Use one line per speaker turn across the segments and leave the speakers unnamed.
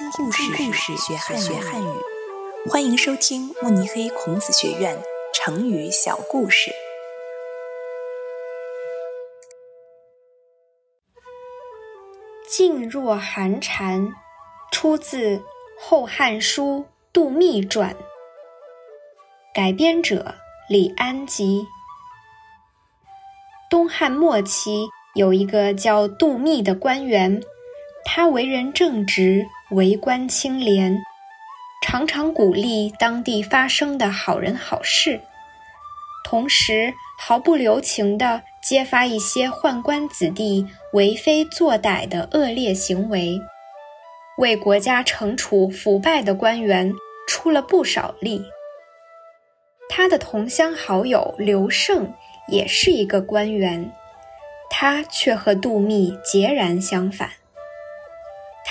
听故事，故事学汉学汉语。欢迎收听慕尼黑孔子学院成语小故事。
静若寒蝉，出自《后汉书·杜密传》，改编者李安吉。东汉末期，有一个叫杜密的官员。他为人正直，为官清廉，常常鼓励当地发生的好人好事，同时毫不留情地揭发一些宦官子弟为非作歹的恶劣行为，为国家惩处腐败的官员出了不少力。他的同乡好友刘胜也是一个官员，他却和杜密截然相反。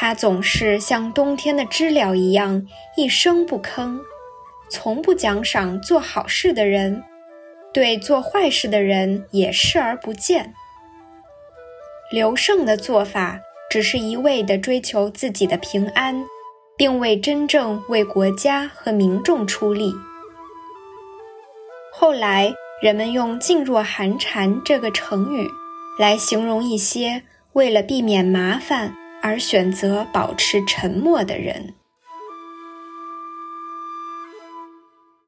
他总是像冬天的知了一样一声不吭，从不奖赏做好事的人，对做坏事的人也视而不见。刘胜的做法只是一味地追求自己的平安，并未真正为国家和民众出力。后来，人们用“噤若寒蝉”这个成语来形容一些为了避免麻烦。而选择保持沉默的人。